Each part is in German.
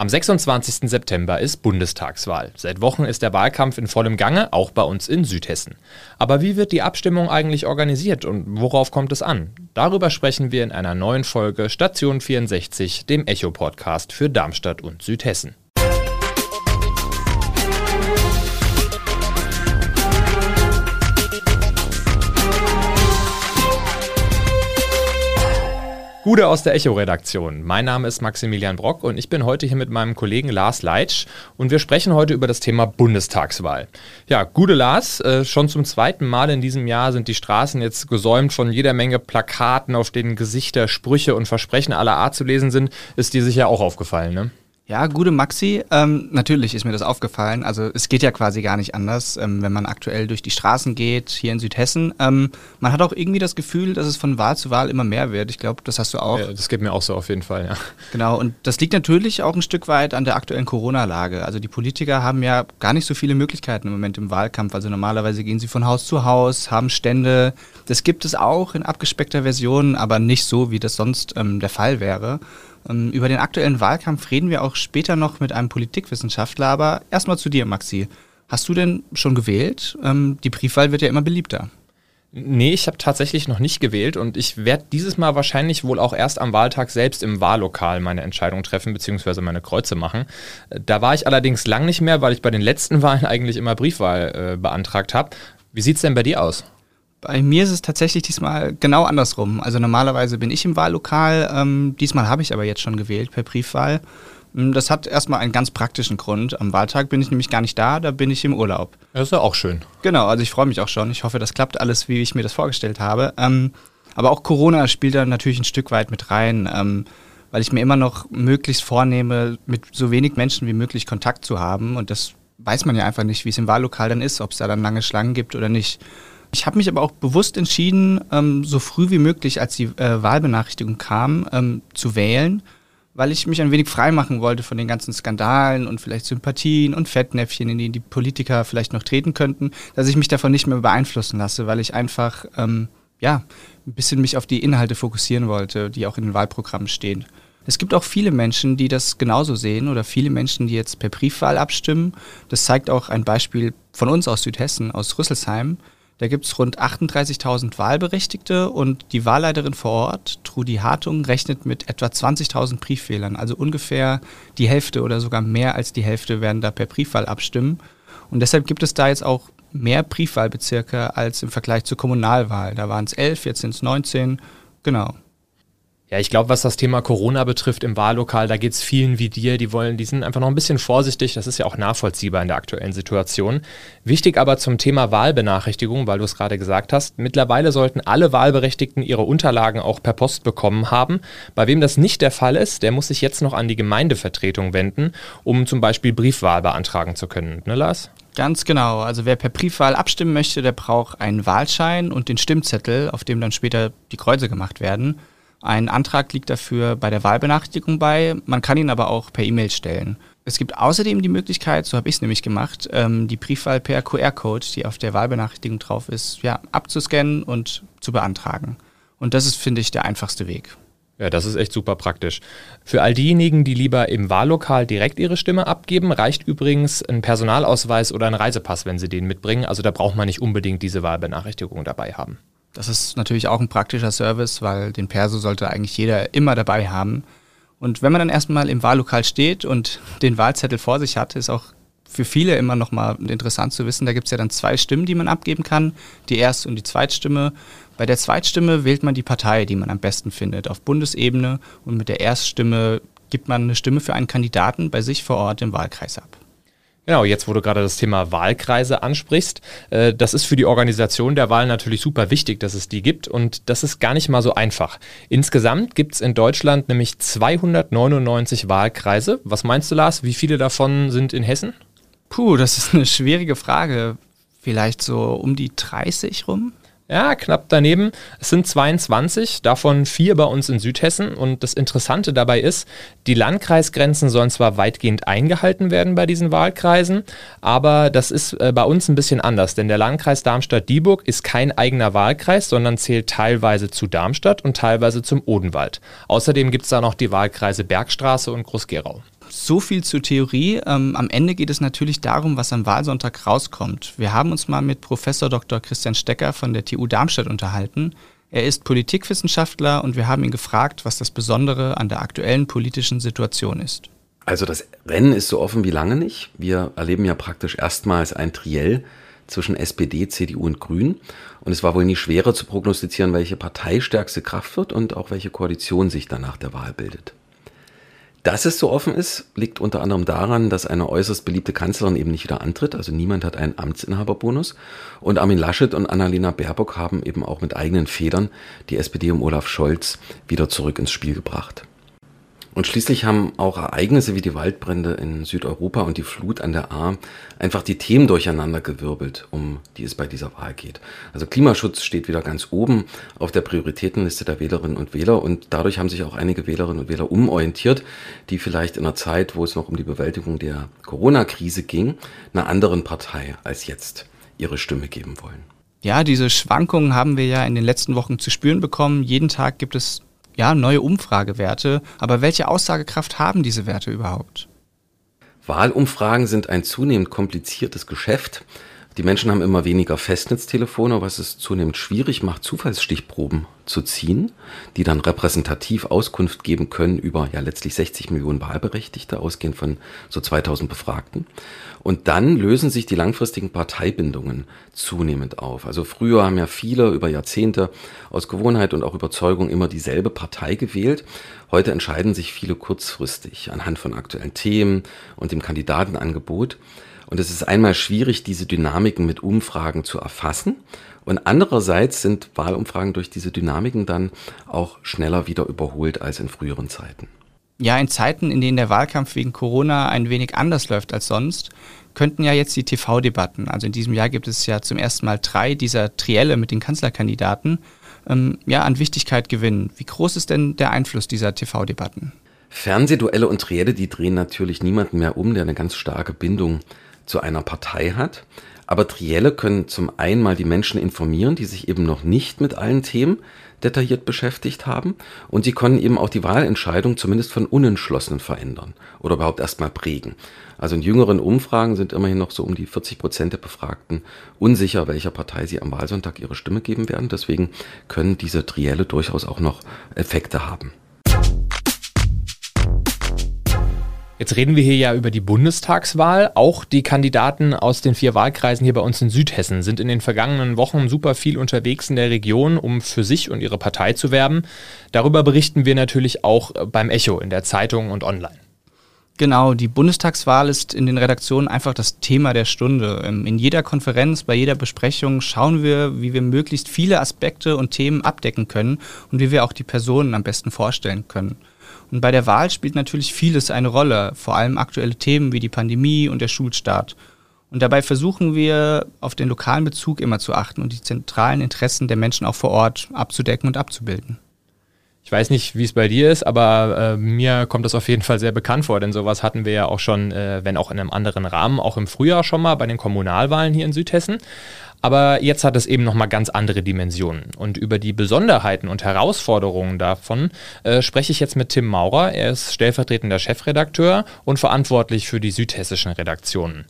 Am 26. September ist Bundestagswahl. Seit Wochen ist der Wahlkampf in vollem Gange, auch bei uns in Südhessen. Aber wie wird die Abstimmung eigentlich organisiert und worauf kommt es an? Darüber sprechen wir in einer neuen Folge Station 64, dem Echo-Podcast für Darmstadt und Südhessen. Gude aus der Echo-Redaktion. Mein Name ist Maximilian Brock und ich bin heute hier mit meinem Kollegen Lars Leitsch und wir sprechen heute über das Thema Bundestagswahl. Ja, Gude Lars, äh, schon zum zweiten Mal in diesem Jahr sind die Straßen jetzt gesäumt von jeder Menge Plakaten, auf denen Gesichter, Sprüche und Versprechen aller Art zu lesen sind. Ist dir sicher auch aufgefallen, ne? Ja, gute Maxi. Ähm, natürlich ist mir das aufgefallen. Also es geht ja quasi gar nicht anders, ähm, wenn man aktuell durch die Straßen geht, hier in Südhessen. Ähm, man hat auch irgendwie das Gefühl, dass es von Wahl zu Wahl immer mehr wird. Ich glaube, das hast du auch. Ja, das geht mir auch so auf jeden Fall, ja. Genau, und das liegt natürlich auch ein Stück weit an der aktuellen Corona-Lage. Also die Politiker haben ja gar nicht so viele Möglichkeiten im Moment im Wahlkampf. Also normalerweise gehen sie von Haus zu Haus, haben Stände. Das gibt es auch in abgespeckter Version, aber nicht so, wie das sonst ähm, der Fall wäre. Ähm, über den aktuellen Wahlkampf reden wir auch später noch mit einem Politikwissenschaftler, aber erstmal zu dir, Maxi. Hast du denn schon gewählt? Ähm, die Briefwahl wird ja immer beliebter. Nee, ich habe tatsächlich noch nicht gewählt und ich werde dieses Mal wahrscheinlich wohl auch erst am Wahltag selbst im Wahllokal meine Entscheidung treffen bzw. meine Kreuze machen. Da war ich allerdings lang nicht mehr, weil ich bei den letzten Wahlen eigentlich immer Briefwahl äh, beantragt habe. Wie sieht es denn bei dir aus? Bei mir ist es tatsächlich diesmal genau andersrum. Also normalerweise bin ich im Wahllokal, ähm, diesmal habe ich aber jetzt schon gewählt per Briefwahl. Ähm, das hat erstmal einen ganz praktischen Grund. Am Wahltag bin ich nämlich gar nicht da, da bin ich im Urlaub. Das ist ja auch schön. Genau, also ich freue mich auch schon. Ich hoffe, das klappt alles, wie ich mir das vorgestellt habe. Ähm, aber auch Corona spielt da natürlich ein Stück weit mit rein, ähm, weil ich mir immer noch möglichst vornehme, mit so wenig Menschen wie möglich Kontakt zu haben. Und das weiß man ja einfach nicht, wie es im Wahllokal dann ist, ob es da dann lange Schlangen gibt oder nicht. Ich habe mich aber auch bewusst entschieden, ähm, so früh wie möglich, als die äh, Wahlbenachrichtigung kam, ähm, zu wählen, weil ich mich ein wenig freimachen wollte von den ganzen Skandalen und vielleicht Sympathien und Fettnäpfchen, in die die Politiker vielleicht noch treten könnten, dass ich mich davon nicht mehr beeinflussen lasse, weil ich einfach ähm, ja ein bisschen mich auf die Inhalte fokussieren wollte, die auch in den Wahlprogrammen stehen. Es gibt auch viele Menschen, die das genauso sehen oder viele Menschen, die jetzt per Briefwahl abstimmen. Das zeigt auch ein Beispiel von uns aus Südhessen, aus Rüsselsheim. Da gibt es rund 38.000 Wahlberechtigte und die Wahlleiterin vor Ort, Trudi Hartung, rechnet mit etwa 20.000 Brieffehlern. Also ungefähr die Hälfte oder sogar mehr als die Hälfte werden da per Briefwahl abstimmen. Und deshalb gibt es da jetzt auch mehr Briefwahlbezirke als im Vergleich zur Kommunalwahl. Da waren es 11, jetzt sind es 19. Genau. Ja, ich glaube, was das Thema Corona betrifft im Wahllokal, da geht es vielen wie dir, die wollen, die sind einfach noch ein bisschen vorsichtig. Das ist ja auch nachvollziehbar in der aktuellen Situation. Wichtig aber zum Thema Wahlbenachrichtigung, weil du es gerade gesagt hast, mittlerweile sollten alle Wahlberechtigten ihre Unterlagen auch per Post bekommen haben. Bei wem das nicht der Fall ist, der muss sich jetzt noch an die Gemeindevertretung wenden, um zum Beispiel Briefwahl beantragen zu können. Ne, Lars? Ganz genau. Also wer per Briefwahl abstimmen möchte, der braucht einen Wahlschein und den Stimmzettel, auf dem dann später die Kreuze gemacht werden. Ein Antrag liegt dafür bei der Wahlbenachrichtigung bei. Man kann ihn aber auch per E-Mail stellen. Es gibt außerdem die Möglichkeit, so habe ich es nämlich gemacht, ähm, die Briefwahl per QR-Code, die auf der Wahlbenachrichtigung drauf ist, ja, abzuscannen und zu beantragen. Und das ist, finde ich, der einfachste Weg. Ja, das ist echt super praktisch. Für all diejenigen, die lieber im Wahllokal direkt ihre Stimme abgeben, reicht übrigens ein Personalausweis oder ein Reisepass, wenn sie den mitbringen. Also da braucht man nicht unbedingt diese Wahlbenachrichtigung dabei haben. Das ist natürlich auch ein praktischer Service, weil den Perso sollte eigentlich jeder immer dabei haben. Und wenn man dann erstmal im Wahllokal steht und den Wahlzettel vor sich hat, ist auch für viele immer nochmal interessant zu wissen, da gibt es ja dann zwei Stimmen, die man abgeben kann, die Erst- und die Zweitstimme. Bei der Zweitstimme wählt man die Partei, die man am besten findet, auf Bundesebene und mit der Erststimme gibt man eine Stimme für einen Kandidaten bei sich vor Ort im Wahlkreis ab. Genau, jetzt wo du gerade das Thema Wahlkreise ansprichst, äh, das ist für die Organisation der Wahl natürlich super wichtig, dass es die gibt und das ist gar nicht mal so einfach. Insgesamt gibt es in Deutschland nämlich 299 Wahlkreise. Was meinst du, Lars? Wie viele davon sind in Hessen? Puh, das ist eine schwierige Frage. Vielleicht so um die 30 rum? Ja, knapp daneben. Es sind 22, davon vier bei uns in Südhessen. Und das Interessante dabei ist, die Landkreisgrenzen sollen zwar weitgehend eingehalten werden bei diesen Wahlkreisen, aber das ist äh, bei uns ein bisschen anders, denn der Landkreis Darmstadt-Dieburg ist kein eigener Wahlkreis, sondern zählt teilweise zu Darmstadt und teilweise zum Odenwald. Außerdem gibt es da noch die Wahlkreise Bergstraße und Groß-Gerau. So viel zur Theorie. Ähm, am Ende geht es natürlich darum, was am Wahlsonntag rauskommt. Wir haben uns mal mit Professor Dr. Christian Stecker von der TU Darmstadt unterhalten. Er ist Politikwissenschaftler und wir haben ihn gefragt, was das Besondere an der aktuellen politischen Situation ist. Also das Rennen ist so offen wie lange nicht. Wir erleben ja praktisch erstmals ein Triell zwischen SPD, CDU und Grünen. Und es war wohl nie schwerer zu prognostizieren, welche Partei stärkste Kraft wird und auch welche Koalition sich danach der Wahl bildet. Dass es so offen ist, liegt unter anderem daran, dass eine äußerst beliebte Kanzlerin eben nicht wieder antritt. Also niemand hat einen Amtsinhaberbonus. Und Armin Laschet und Annalena Baerbock haben eben auch mit eigenen Federn die SPD um Olaf Scholz wieder zurück ins Spiel gebracht. Und schließlich haben auch Ereignisse wie die Waldbrände in Südeuropa und die Flut an der Ahr einfach die Themen durcheinandergewirbelt, um die es bei dieser Wahl geht. Also Klimaschutz steht wieder ganz oben auf der Prioritätenliste der Wählerinnen und Wähler und dadurch haben sich auch einige Wählerinnen und Wähler umorientiert, die vielleicht in einer Zeit, wo es noch um die Bewältigung der Corona-Krise ging, einer anderen Partei als jetzt ihre Stimme geben wollen. Ja, diese Schwankungen haben wir ja in den letzten Wochen zu spüren bekommen. Jeden Tag gibt es ja, neue Umfragewerte. Aber welche Aussagekraft haben diese Werte überhaupt? Wahlumfragen sind ein zunehmend kompliziertes Geschäft. Die Menschen haben immer weniger Festnetztelefone, was es zunehmend schwierig macht, Zufallsstichproben zu ziehen, die dann repräsentativ Auskunft geben können über ja letztlich 60 Millionen Wahlberechtigte, ausgehend von so 2000 Befragten. Und dann lösen sich die langfristigen Parteibindungen zunehmend auf. Also früher haben ja viele über Jahrzehnte aus Gewohnheit und auch Überzeugung immer dieselbe Partei gewählt. Heute entscheiden sich viele kurzfristig anhand von aktuellen Themen und dem Kandidatenangebot. Und es ist einmal schwierig, diese Dynamiken mit Umfragen zu erfassen. Und andererseits sind Wahlumfragen durch diese Dynamiken dann auch schneller wieder überholt als in früheren Zeiten. Ja, in Zeiten, in denen der Wahlkampf wegen Corona ein wenig anders läuft als sonst, könnten ja jetzt die TV-Debatten, also in diesem Jahr gibt es ja zum ersten Mal drei dieser Trielle mit den Kanzlerkandidaten, ähm, ja, an Wichtigkeit gewinnen. Wie groß ist denn der Einfluss dieser TV-Debatten? Fernsehduelle und Trielle, die drehen natürlich niemanden mehr um, der eine ganz starke Bindung zu einer Partei hat. Aber Trielle können zum einen mal die Menschen informieren, die sich eben noch nicht mit allen Themen detailliert beschäftigt haben. Und sie können eben auch die Wahlentscheidung zumindest von Unentschlossenen verändern oder überhaupt erstmal prägen. Also in jüngeren Umfragen sind immerhin noch so um die 40 Prozent der Befragten unsicher, welcher Partei sie am Wahlsonntag ihre Stimme geben werden. Deswegen können diese Trielle durchaus auch noch Effekte haben. Jetzt reden wir hier ja über die Bundestagswahl. Auch die Kandidaten aus den vier Wahlkreisen hier bei uns in Südhessen sind in den vergangenen Wochen super viel unterwegs in der Region, um für sich und ihre Partei zu werben. Darüber berichten wir natürlich auch beim Echo in der Zeitung und online. Genau, die Bundestagswahl ist in den Redaktionen einfach das Thema der Stunde. Ähm, in jeder Konferenz, bei jeder Besprechung schauen wir, wie wir möglichst viele Aspekte und Themen abdecken können und wie wir auch die Personen am besten vorstellen können. Und bei der Wahl spielt natürlich vieles eine Rolle, vor allem aktuelle Themen wie die Pandemie und der Schulstart. Und dabei versuchen wir auf den lokalen Bezug immer zu achten und die zentralen Interessen der Menschen auch vor Ort abzudecken und abzubilden. Ich weiß nicht, wie es bei dir ist, aber äh, mir kommt das auf jeden Fall sehr bekannt vor, denn sowas hatten wir ja auch schon, äh, wenn auch in einem anderen Rahmen, auch im Frühjahr schon mal bei den Kommunalwahlen hier in Südhessen. Aber jetzt hat es eben nochmal ganz andere Dimensionen. Und über die Besonderheiten und Herausforderungen davon äh, spreche ich jetzt mit Tim Maurer. Er ist stellvertretender Chefredakteur und verantwortlich für die südhessischen Redaktionen.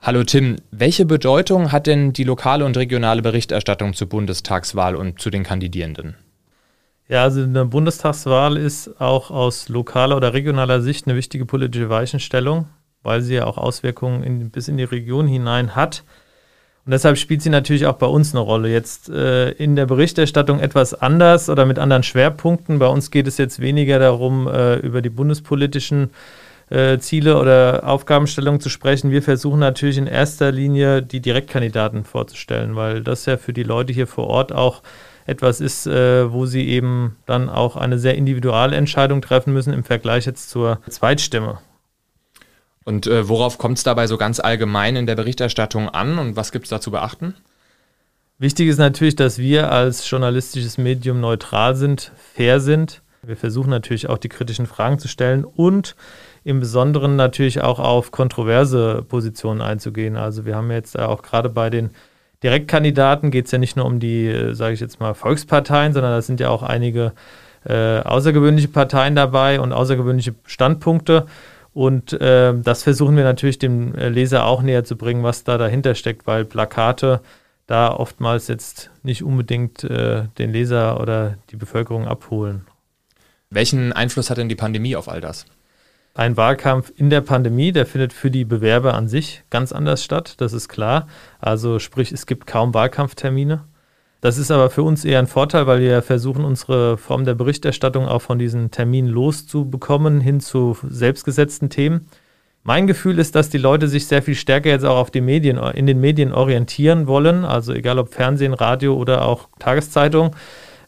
Hallo Tim, welche Bedeutung hat denn die lokale und regionale Berichterstattung zur Bundestagswahl und zu den Kandidierenden? Ja, also eine Bundestagswahl ist auch aus lokaler oder regionaler Sicht eine wichtige politische Weichenstellung, weil sie ja auch Auswirkungen in, bis in die Region hinein hat. Und deshalb spielt sie natürlich auch bei uns eine Rolle. Jetzt äh, in der Berichterstattung etwas anders oder mit anderen Schwerpunkten. Bei uns geht es jetzt weniger darum, äh, über die bundespolitischen äh, Ziele oder Aufgabenstellungen zu sprechen. Wir versuchen natürlich in erster Linie die Direktkandidaten vorzustellen, weil das ja für die Leute hier vor Ort auch etwas ist, äh, wo sie eben dann auch eine sehr individuelle Entscheidung treffen müssen im Vergleich jetzt zur Zweitstimme. Und äh, worauf kommt es dabei so ganz allgemein in der Berichterstattung an und was gibt es da zu beachten? Wichtig ist natürlich, dass wir als journalistisches Medium neutral sind, fair sind. Wir versuchen natürlich auch die kritischen Fragen zu stellen und im Besonderen natürlich auch auf kontroverse Positionen einzugehen. Also wir haben jetzt auch gerade bei den Direktkandidaten geht es ja nicht nur um die, äh, sage ich jetzt mal, Volksparteien, sondern da sind ja auch einige äh, außergewöhnliche Parteien dabei und außergewöhnliche Standpunkte. Und äh, das versuchen wir natürlich dem äh, Leser auch näher zu bringen, was da dahinter steckt, weil Plakate da oftmals jetzt nicht unbedingt äh, den Leser oder die Bevölkerung abholen. Welchen Einfluss hat denn die Pandemie auf all das? Ein Wahlkampf in der Pandemie, der findet für die Bewerber an sich ganz anders statt, das ist klar. Also sprich, es gibt kaum Wahlkampftermine. Das ist aber für uns eher ein Vorteil, weil wir versuchen, unsere Form der Berichterstattung auch von diesen Terminen loszubekommen, hin zu selbstgesetzten Themen. Mein Gefühl ist, dass die Leute sich sehr viel stärker jetzt auch auf die Medien, in den Medien orientieren wollen, also egal ob Fernsehen, Radio oder auch Tageszeitung,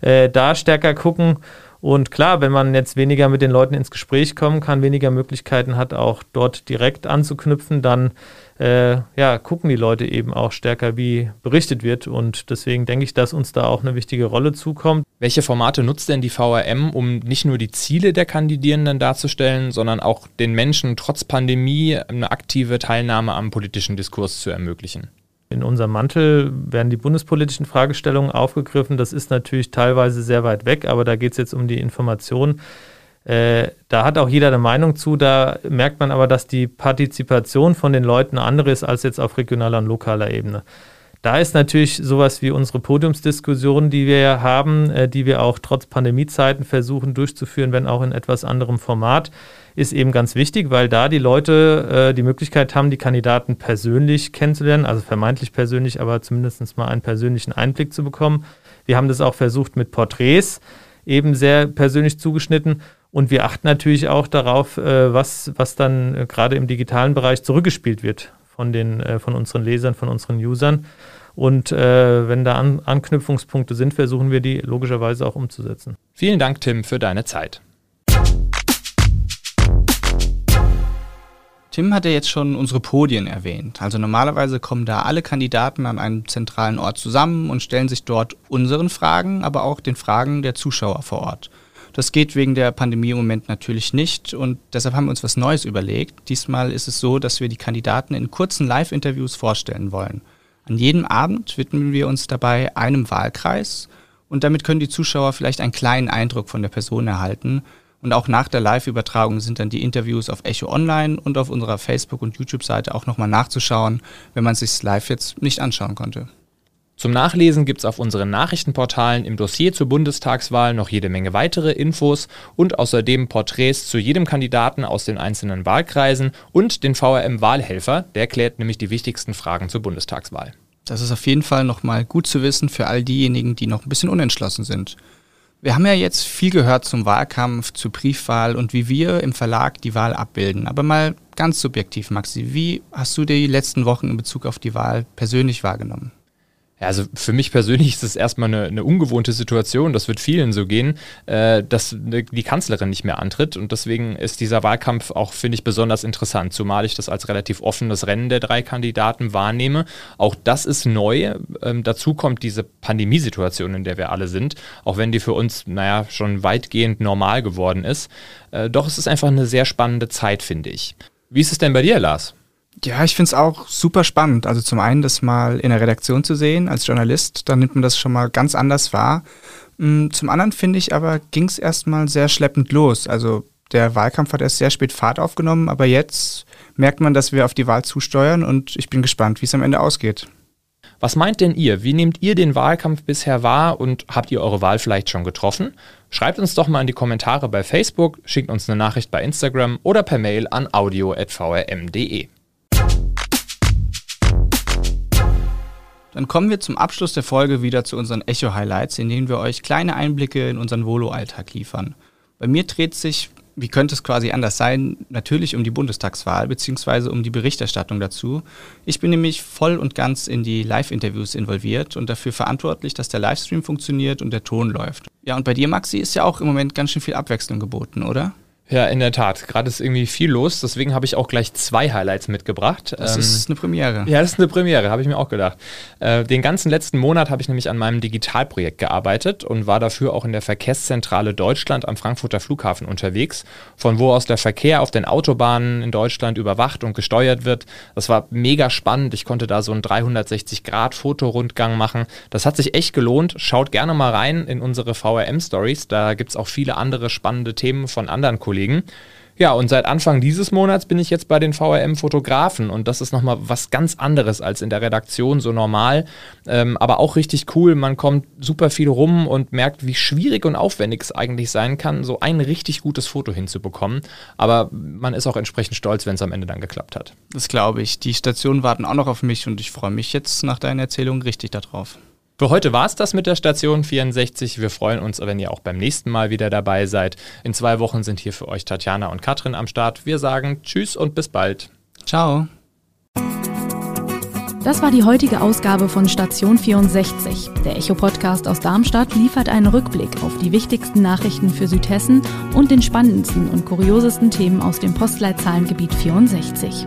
äh, da stärker gucken und klar, wenn man jetzt weniger mit den Leuten ins Gespräch kommen kann, weniger Möglichkeiten hat, auch dort direkt anzuknüpfen, dann äh, ja, gucken die Leute eben auch stärker, wie berichtet wird. Und deswegen denke ich, dass uns da auch eine wichtige Rolle zukommt. Welche Formate nutzt denn die VRM, um nicht nur die Ziele der Kandidierenden darzustellen, sondern auch den Menschen trotz Pandemie eine aktive Teilnahme am politischen Diskurs zu ermöglichen? In unserem Mantel werden die bundespolitischen Fragestellungen aufgegriffen. Das ist natürlich teilweise sehr weit weg, aber da geht es jetzt um die Information. Äh, da hat auch jeder eine Meinung zu. Da merkt man aber, dass die Partizipation von den Leuten andere ist als jetzt auf regionaler und lokaler Ebene. Da ist natürlich sowas wie unsere Podiumsdiskussion, die wir haben, äh, die wir auch trotz Pandemiezeiten versuchen durchzuführen, wenn auch in etwas anderem Format ist eben ganz wichtig, weil da die Leute äh, die Möglichkeit haben, die Kandidaten persönlich kennenzulernen, also vermeintlich persönlich, aber zumindest mal einen persönlichen Einblick zu bekommen. Wir haben das auch versucht mit Porträts, eben sehr persönlich zugeschnitten. Und wir achten natürlich auch darauf, äh, was, was dann äh, gerade im digitalen Bereich zurückgespielt wird von, den, äh, von unseren Lesern, von unseren Usern. Und äh, wenn da An Anknüpfungspunkte sind, versuchen wir die logischerweise auch umzusetzen. Vielen Dank, Tim, für deine Zeit. Tim hat ja jetzt schon unsere Podien erwähnt. Also normalerweise kommen da alle Kandidaten an einem zentralen Ort zusammen und stellen sich dort unseren Fragen, aber auch den Fragen der Zuschauer vor Ort. Das geht wegen der Pandemie im Moment natürlich nicht und deshalb haben wir uns was Neues überlegt. Diesmal ist es so, dass wir die Kandidaten in kurzen Live-Interviews vorstellen wollen. An jedem Abend widmen wir uns dabei einem Wahlkreis und damit können die Zuschauer vielleicht einen kleinen Eindruck von der Person erhalten und auch nach der Live-Übertragung sind dann die Interviews auf Echo Online und auf unserer Facebook- und YouTube-Seite auch nochmal nachzuschauen, wenn man sich live jetzt nicht anschauen konnte. Zum Nachlesen gibt es auf unseren Nachrichtenportalen im Dossier zur Bundestagswahl noch jede Menge weitere Infos und außerdem Porträts zu jedem Kandidaten aus den einzelnen Wahlkreisen und den VRM-Wahlhelfer, der klärt nämlich die wichtigsten Fragen zur Bundestagswahl. Das ist auf jeden Fall nochmal gut zu wissen für all diejenigen, die noch ein bisschen unentschlossen sind. Wir haben ja jetzt viel gehört zum Wahlkampf, zur Briefwahl und wie wir im Verlag die Wahl abbilden. Aber mal ganz subjektiv, Maxi, wie hast du die letzten Wochen in Bezug auf die Wahl persönlich wahrgenommen? Also für mich persönlich ist es erstmal eine, eine ungewohnte Situation, das wird vielen so gehen, äh, dass die Kanzlerin nicht mehr antritt und deswegen ist dieser Wahlkampf auch, finde ich, besonders interessant, zumal ich das als relativ offenes Rennen der drei Kandidaten wahrnehme. Auch das ist neu. Ähm, dazu kommt diese Pandemiesituation, in der wir alle sind, auch wenn die für uns, naja, schon weitgehend normal geworden ist. Äh, doch es ist einfach eine sehr spannende Zeit, finde ich. Wie ist es denn bei dir, Lars? Ja, ich finde es auch super spannend. Also zum einen das mal in der Redaktion zu sehen als Journalist, da nimmt man das schon mal ganz anders wahr. Mm, zum anderen finde ich aber, ging es erstmal sehr schleppend los. Also der Wahlkampf hat erst sehr spät Fahrt aufgenommen, aber jetzt merkt man, dass wir auf die Wahl zusteuern und ich bin gespannt, wie es am Ende ausgeht. Was meint denn ihr? Wie nehmt ihr den Wahlkampf bisher wahr und habt ihr eure Wahl vielleicht schon getroffen? Schreibt uns doch mal in die Kommentare bei Facebook, schickt uns eine Nachricht bei Instagram oder per Mail an audio.vrm.de. Dann kommen wir zum Abschluss der Folge wieder zu unseren Echo-Highlights, in denen wir euch kleine Einblicke in unseren Volo-Alltag liefern. Bei mir dreht sich, wie könnte es quasi anders sein, natürlich um die Bundestagswahl bzw. um die Berichterstattung dazu. Ich bin nämlich voll und ganz in die Live-Interviews involviert und dafür verantwortlich, dass der Livestream funktioniert und der Ton läuft. Ja, und bei dir, Maxi, ist ja auch im Moment ganz schön viel Abwechslung geboten, oder? Ja, in der Tat. Gerade ist irgendwie viel los, deswegen habe ich auch gleich zwei Highlights mitgebracht. Das ähm, ist eine Premiere. Ja, das ist eine Premiere, habe ich mir auch gedacht. Äh, den ganzen letzten Monat habe ich nämlich an meinem Digitalprojekt gearbeitet und war dafür auch in der Verkehrszentrale Deutschland am Frankfurter Flughafen unterwegs, von wo aus der Verkehr auf den Autobahnen in Deutschland überwacht und gesteuert wird. Das war mega spannend. Ich konnte da so einen 360-Grad-Fotorundgang machen. Das hat sich echt gelohnt. Schaut gerne mal rein in unsere VRM-Stories. Da gibt es auch viele andere spannende Themen von anderen Kollegen. Kollegen. Ja, und seit Anfang dieses Monats bin ich jetzt bei den VRM-Fotografen und das ist nochmal was ganz anderes als in der Redaktion so normal, ähm, aber auch richtig cool. Man kommt super viel rum und merkt, wie schwierig und aufwendig es eigentlich sein kann, so ein richtig gutes Foto hinzubekommen. Aber man ist auch entsprechend stolz, wenn es am Ende dann geklappt hat. Das glaube ich. Die Stationen warten auch noch auf mich und ich freue mich jetzt nach deiner Erzählung richtig darauf. Für heute war es das mit der Station 64. Wir freuen uns, wenn ihr auch beim nächsten Mal wieder dabei seid. In zwei Wochen sind hier für euch Tatjana und Katrin am Start. Wir sagen Tschüss und bis bald. Ciao. Das war die heutige Ausgabe von Station 64. Der Echo-Podcast aus Darmstadt liefert einen Rückblick auf die wichtigsten Nachrichten für Südhessen und den spannendsten und kuriosesten Themen aus dem Postleitzahlengebiet 64.